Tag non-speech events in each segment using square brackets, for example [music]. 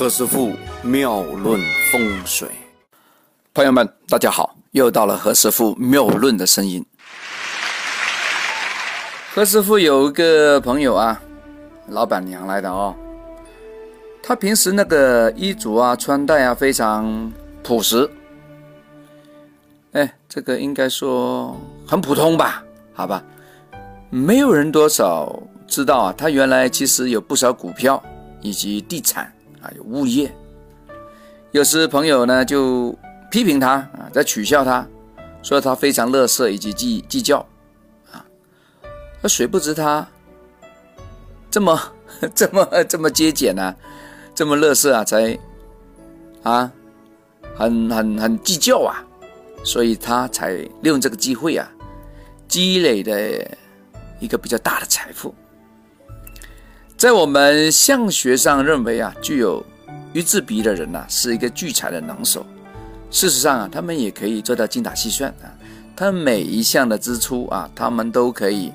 何师傅妙论风水，朋友们，大家好，又到了何师傅妙论的声音。何师傅有一个朋友啊，老板娘来的哦，他平时那个衣着啊、穿戴啊非常朴实，哎，这个应该说很普通吧？好吧，没有人多少知道啊，他原来其实有不少股票以及地产。啊，有物业，有时朋友呢就批评他啊，在取笑他，说他非常乐色以及计计较，啊，那谁不知他这么这么这么节俭呢？这么乐色啊，才啊，很很很计较啊，所以他才利用这个机会啊，积累的一个比较大的财富。在我们相学上认为啊，具有鱼字鼻的人呐，是一个聚财的能手。事实上啊，他们也可以做到精打细算啊，他每一项的支出啊，他们都可以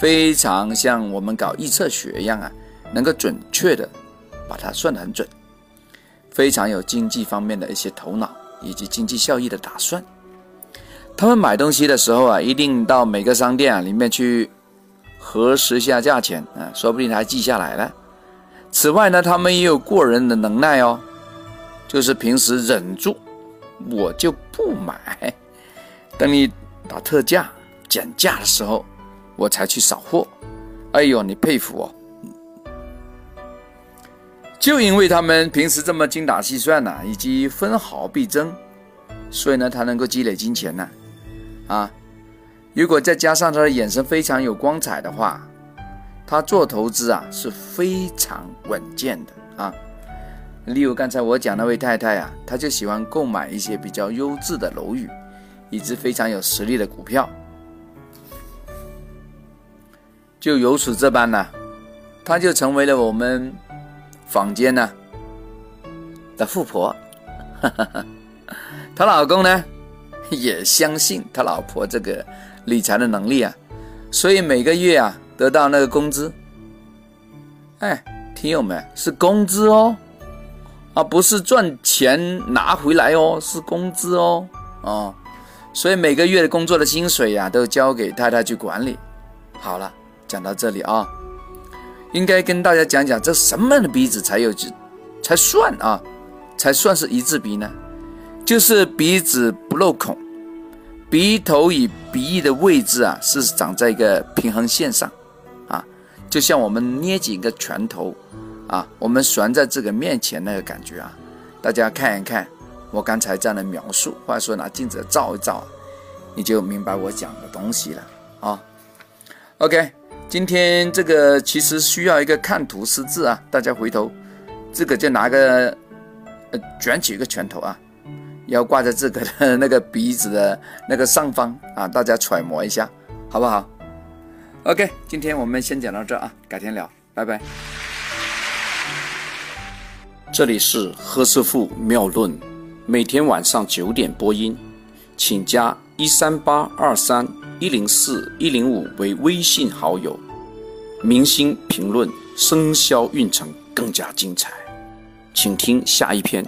非常像我们搞预测学一样啊，能够准确的把它算得很准，非常有经济方面的一些头脑以及经济效益的打算。他们买东西的时候啊，一定到每个商店啊里面去。核实下价钱啊，说不定还记下来了。此外呢，他们也有过人的能耐哦，就是平时忍住，我就不买。等你打特价、减价的时候，我才去扫货。哎呦，你佩服哦！就因为他们平时这么精打细算呐，以及分毫必争，所以呢，他能够积累金钱呢，啊。如果再加上他的眼神非常有光彩的话，他做投资啊是非常稳健的啊。例如刚才我讲那位太太啊，她就喜欢购买一些比较优质的楼宇，以及非常有实力的股票。就由此这般呢，她就成为了我们坊间呢的富婆。[laughs] 她老公呢 [laughs] 也相信他老婆这个。理财的能力啊，所以每个月啊得到那个工资，哎，听友们是工资哦，啊不是赚钱拿回来哦，是工资哦，哦，所以每个月的工作的薪水呀都交给太太去管理。好了，讲到这里啊，应该跟大家讲讲这什么样的鼻子才有才算啊，才算是一字鼻呢？就是鼻子不漏孔。鼻头与鼻翼的位置啊，是长在一个平衡线上，啊，就像我们捏紧一个拳头，啊，我们悬在这个面前那个感觉啊，大家看一看我刚才这样的描述，或者说拿镜子照一照，你就明白我讲的东西了啊。OK，今天这个其实需要一个看图识字啊，大家回头这个就拿个呃卷起一个拳头啊。要挂在这个的那个鼻子的那个上方啊，大家揣摩一下，好不好？OK，今天我们先讲到这啊，改天聊，拜拜。这里是何师傅妙论，每天晚上九点播音，请加一三八二三一零四一零五为微信好友。明星评论生肖运程更加精彩，请听下一篇。